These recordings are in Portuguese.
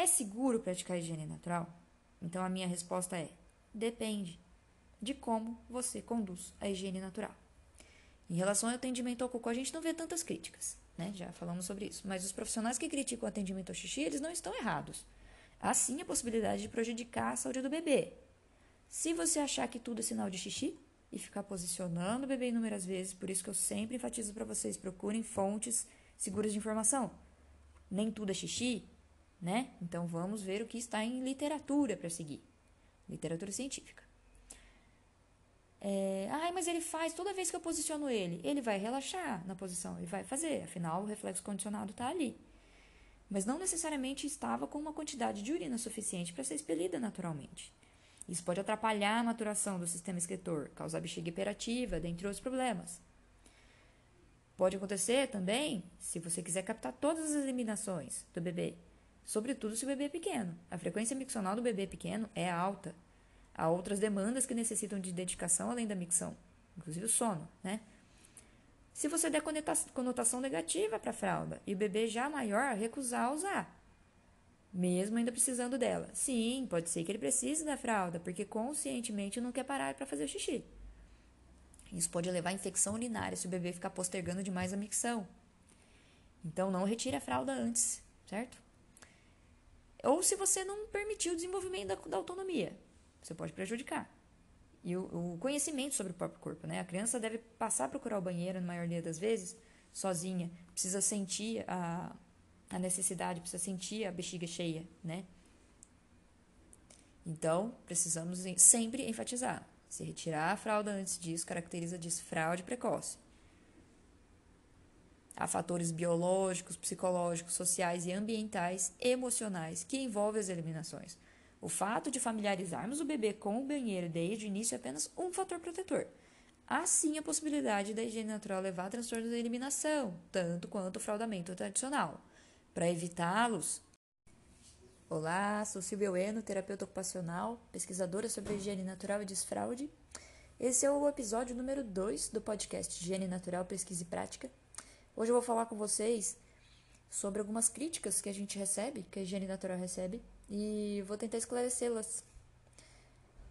É seguro praticar higiene natural? Então a minha resposta é: depende de como você conduz a higiene natural. Em relação ao atendimento ao cocô, a gente não vê tantas críticas, né? Já falamos sobre isso. Mas os profissionais que criticam o atendimento ao xixi, eles não estão errados. Há sim a possibilidade de prejudicar a saúde do bebê. Se você achar que tudo é sinal de xixi e ficar posicionando o bebê inúmeras vezes, por isso que eu sempre enfatizo para vocês, procurem fontes seguras de informação. Nem tudo é xixi, né? Então vamos ver o que está em literatura para seguir. Literatura científica. É, ai, mas ele faz toda vez que eu posiciono ele. Ele vai relaxar na posição, ele vai fazer, afinal o reflexo condicionado está ali. Mas não necessariamente estava com uma quantidade de urina suficiente para ser expelida naturalmente. Isso pode atrapalhar a maturação do sistema excretor, causar bexiga hiperativa, dentre outros problemas. Pode acontecer também se você quiser captar todas as eliminações do bebê, sobretudo se o bebê é pequeno. A frequência miccional do bebê pequeno é alta. Há outras demandas que necessitam de dedicação além da micção, inclusive o sono, né? Se você der conotação negativa para a fralda e o bebê já maior recusar usar, mesmo ainda precisando dela. Sim, pode ser que ele precise da fralda, porque conscientemente não quer parar para fazer o xixi. Isso pode levar a infecção urinária se o bebê ficar postergando demais a micção. Então não retire a fralda antes, certo? Ou se você não permitir o desenvolvimento da, da autonomia. Você pode prejudicar. E o, o, conhecimento sobre o próprio corpo, né? A criança deve passar a procurar o banheiro, na maioria das vezes, sozinha. Precisa sentir a, a necessidade, precisa sentir a bexiga cheia, né? Então, precisamos sempre enfatizar. Se retirar a fralda antes disso caracteriza desfraude precoce. Há fatores biológicos, psicológicos, sociais e ambientais, emocionais, que envolvem as eliminações. O fato de familiarizarmos o bebê com o banheiro desde o início é apenas um fator protetor. Há sim a possibilidade da higiene natural levar a transtornos da eliminação, tanto quanto o fraudamento tradicional. Para evitá-los, Olá, sou Silvia Ueno, terapeuta ocupacional, pesquisadora sobre higiene natural e desfraude. Esse é o episódio número 2 do podcast Higiene Natural, Pesquisa e Prática. Hoje eu vou falar com vocês sobre algumas críticas que a gente recebe, que a higiene natural recebe, e vou tentar esclarecê-las.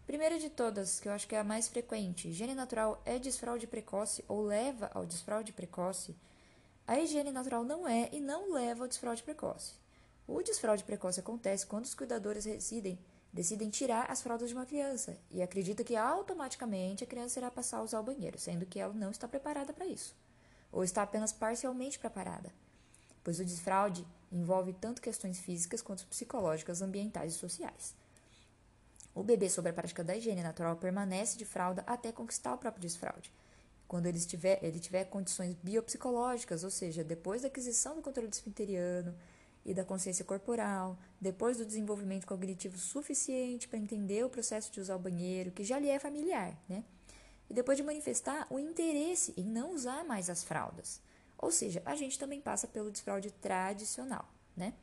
Primeira de todas, que eu acho que é a mais frequente, higiene natural é desfraude precoce ou leva ao desfraude precoce? A higiene natural não é e não leva ao desfraude precoce. O desfraude precoce acontece quando os cuidadores residem, decidem tirar as fraldas de uma criança e acreditam que automaticamente a criança irá passar a usar o banheiro, sendo que ela não está preparada para isso, ou está apenas parcialmente preparada, pois o desfraude envolve tanto questões físicas quanto psicológicas, ambientais e sociais. O bebê sob a prática da higiene natural permanece de fralda até conquistar o próprio desfraude. Quando ele tiver, ele tiver condições biopsicológicas, ou seja, depois da aquisição do controle esfinteriano e da consciência corporal, depois do desenvolvimento cognitivo suficiente para entender o processo de usar o banheiro, que já lhe é familiar, né? E depois de manifestar o interesse em não usar mais as fraldas. Ou seja, a gente também passa pelo desfraude tradicional, né?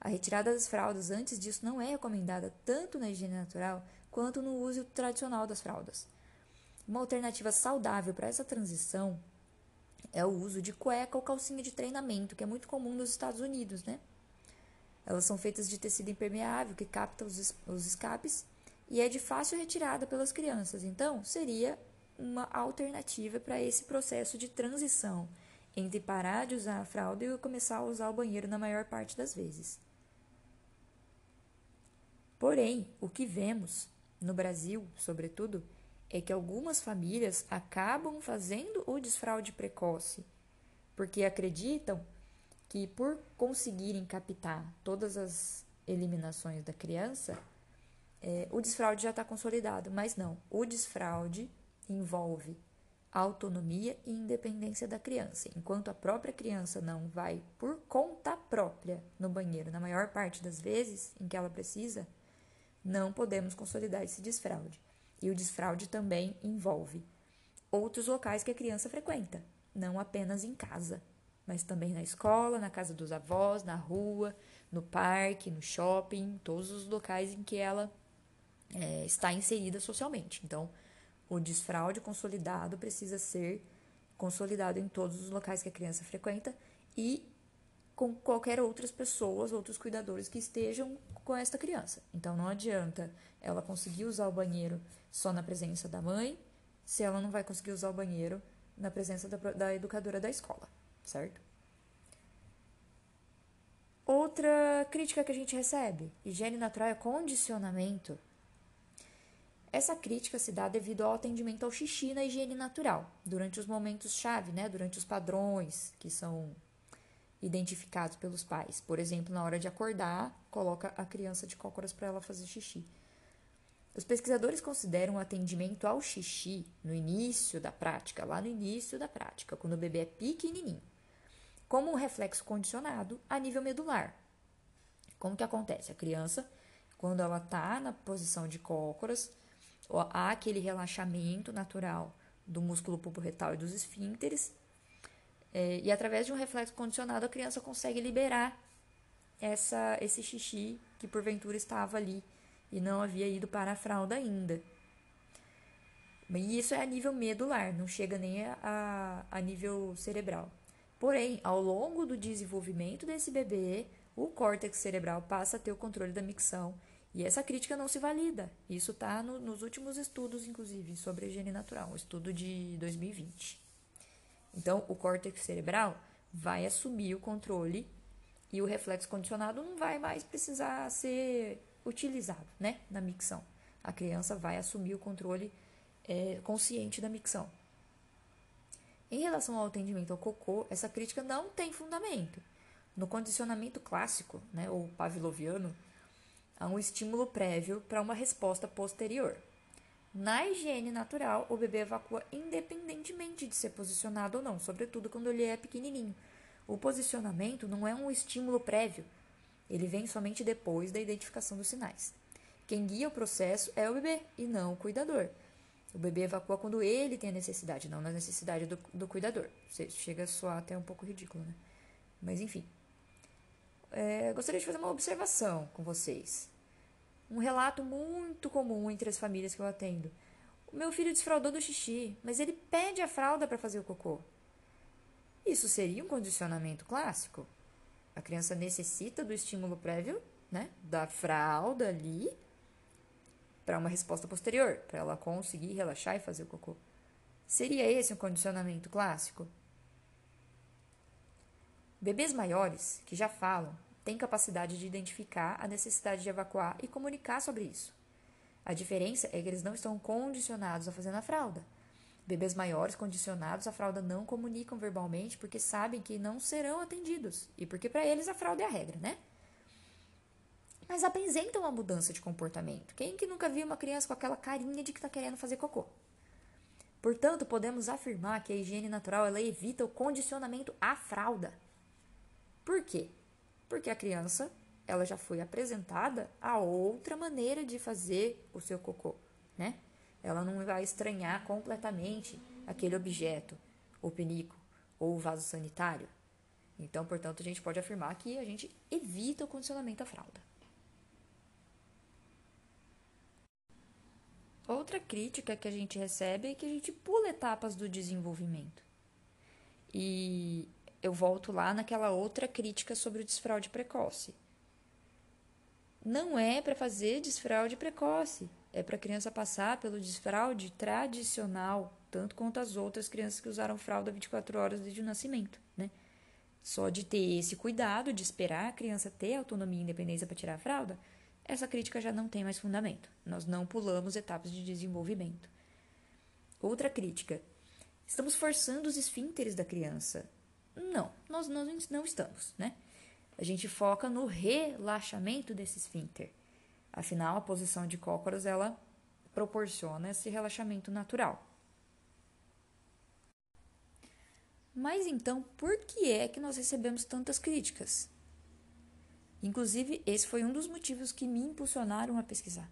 A retirada das fraldas antes disso não é recomendada tanto na higiene natural quanto no uso tradicional das fraldas. Uma alternativa saudável para essa transição é o uso de cueca ou calcinha de treinamento, que é muito comum nos Estados Unidos, né? Elas são feitas de tecido impermeável que capta os, os escapes e é de fácil retirada pelas crianças. Então, seria uma alternativa para esse processo de transição entre parar de usar a fralda e começar a usar o banheiro na maior parte das vezes. Porém, o que vemos no Brasil, sobretudo, é que algumas famílias acabam fazendo o desfraude precoce, porque acreditam que por conseguirem captar todas as eliminações da criança, é, o desfraude já está consolidado. Mas não, o desfraude envolve autonomia e independência da criança. Enquanto a própria criança não vai por conta própria no banheiro, na maior parte das vezes em que ela precisa, não podemos consolidar esse desfraude. E o desfraude também envolve outros locais que a criança frequenta, não apenas em casa, mas também na escola, na casa dos avós, na rua, no parque, no shopping, todos os locais em que ela é, está inserida socialmente. Então, o desfraude consolidado precisa ser consolidado em todos os locais que a criança frequenta e com qualquer outras pessoas, outros cuidadores que estejam com esta criança. Então não adianta ela conseguir usar o banheiro só na presença da mãe, se ela não vai conseguir usar o banheiro na presença da, da educadora da escola, certo? Outra crítica que a gente recebe: higiene natural é condicionamento. Essa crítica se dá devido ao atendimento ao xixi na higiene natural, durante os momentos-chave, né? durante os padrões que são identificados pelos pais. Por exemplo, na hora de acordar, coloca a criança de cócoras para ela fazer xixi. Os pesquisadores consideram o atendimento ao xixi no início da prática, lá no início da prática, quando o bebê é pequenininho, como um reflexo condicionado a nível medular. Como que acontece? A criança, quando ela está na posição de cócoras, há aquele relaxamento natural do músculo pubo-retal e dos esfínteres, é, e através de um reflexo condicionado, a criança consegue liberar essa, esse xixi que porventura estava ali e não havia ido para a fralda ainda. E isso é a nível medular, não chega nem a, a nível cerebral. Porém, ao longo do desenvolvimento desse bebê, o córtex cerebral passa a ter o controle da micção. E essa crítica não se valida. Isso está no, nos últimos estudos, inclusive, sobre a higiene natural, um estudo de 2020. Então, o córtex cerebral vai assumir o controle e o reflexo condicionado não vai mais precisar ser utilizado né, na micção. A criança vai assumir o controle é, consciente da micção. Em relação ao atendimento ao cocô, essa crítica não tem fundamento. No condicionamento clássico, né, ou pavloviano, há um estímulo prévio para uma resposta posterior. Na higiene natural, o bebê evacua independentemente de ser posicionado ou não, sobretudo quando ele é pequenininho. O posicionamento não é um estímulo prévio, ele vem somente depois da identificação dos sinais. Quem guia o processo é o bebê e não o cuidador. O bebê evacua quando ele tem a necessidade, não na necessidade do, do cuidador. Chega a soar até um pouco ridículo, né? Mas enfim. É, gostaria de fazer uma observação com vocês. Um relato muito comum entre as famílias que eu atendo. O meu filho desfraldou do xixi, mas ele pede a fralda para fazer o cocô. Isso seria um condicionamento clássico? A criança necessita do estímulo prévio, né, da fralda ali, para uma resposta posterior, para ela conseguir relaxar e fazer o cocô. Seria esse um condicionamento clássico? Bebês maiores, que já falam, têm capacidade de identificar a necessidade de evacuar e comunicar sobre isso. A diferença é que eles não estão condicionados a fazer na fralda. Bebês maiores condicionados à fralda não comunicam verbalmente porque sabem que não serão atendidos e porque para eles a fralda é a regra, né? Mas apresentam uma mudança de comportamento. Quem que nunca viu uma criança com aquela carinha de que está querendo fazer cocô? Portanto, podemos afirmar que a higiene natural ela evita o condicionamento à fralda. Por quê? Porque a criança ela já foi apresentada a outra maneira de fazer o seu cocô, né? ela não vai estranhar completamente aquele objeto, o penico ou o vaso sanitário. Então, portanto, a gente pode afirmar que a gente evita o condicionamento à fralda. Outra crítica que a gente recebe é que a gente pula etapas do desenvolvimento. E eu volto lá naquela outra crítica sobre o desfraude precoce. Não é para fazer desfraude precoce é para a criança passar pelo desfraude tradicional, tanto quanto as outras crianças que usaram fralda 24 horas desde o nascimento, né? Só de ter esse cuidado de esperar a criança ter autonomia e independência para tirar a fralda, essa crítica já não tem mais fundamento. Nós não pulamos etapas de desenvolvimento. Outra crítica. Estamos forçando os esfínteres da criança. Não, nós, nós não estamos, né? A gente foca no relaxamento desse esfíncter. Afinal, a posição de cócoras ela proporciona esse relaxamento natural. Mas então, por que é que nós recebemos tantas críticas? Inclusive, esse foi um dos motivos que me impulsionaram a pesquisar.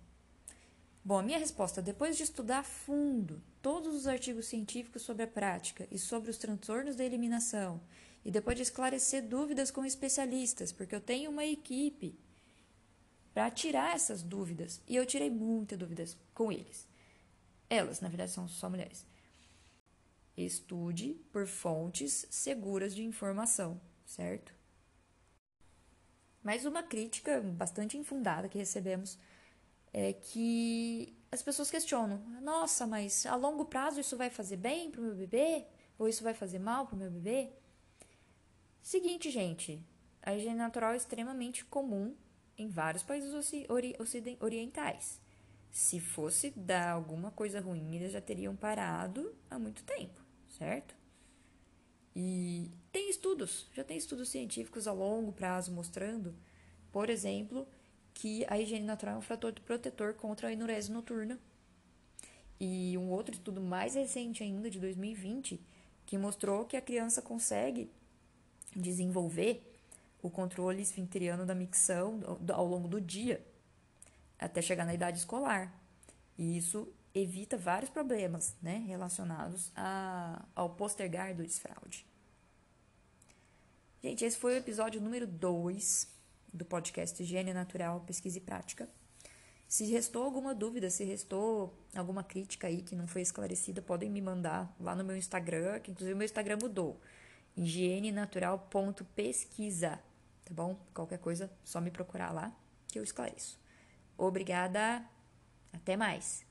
Bom, a minha resposta, depois de estudar a fundo todos os artigos científicos sobre a prática e sobre os transtornos da eliminação, e depois de esclarecer dúvidas com especialistas, porque eu tenho uma equipe para tirar essas dúvidas. E eu tirei muitas dúvidas com eles. Elas, na verdade, são só mulheres. Estude por fontes seguras de informação, certo? Mas uma crítica bastante infundada que recebemos é que as pessoas questionam: nossa, mas a longo prazo isso vai fazer bem para o meu bebê? Ou isso vai fazer mal para o meu bebê? Seguinte, gente, a higiene natural é extremamente comum em vários países orientais. Se fosse dar alguma coisa ruim, eles já teriam parado há muito tempo, certo? E tem estudos, já tem estudos científicos a longo prazo mostrando, por exemplo, que a higiene natural é um fator protetor contra a enurese noturna. E um outro estudo mais recente ainda, de 2020, que mostrou que a criança consegue desenvolver o controle esfinteriano da micção ao longo do dia, até chegar na idade escolar. E isso evita vários problemas né, relacionados a, ao postergar do desfraude. Gente, esse foi o episódio número 2 do podcast Higiene Natural, Pesquisa e Prática. Se restou alguma dúvida, se restou alguma crítica aí que não foi esclarecida, podem me mandar lá no meu Instagram, que inclusive o meu Instagram mudou. higienenatural.pesquisa, tá bom? Qualquer coisa, só me procurar lá que eu esclareço. Obrigada, até mais!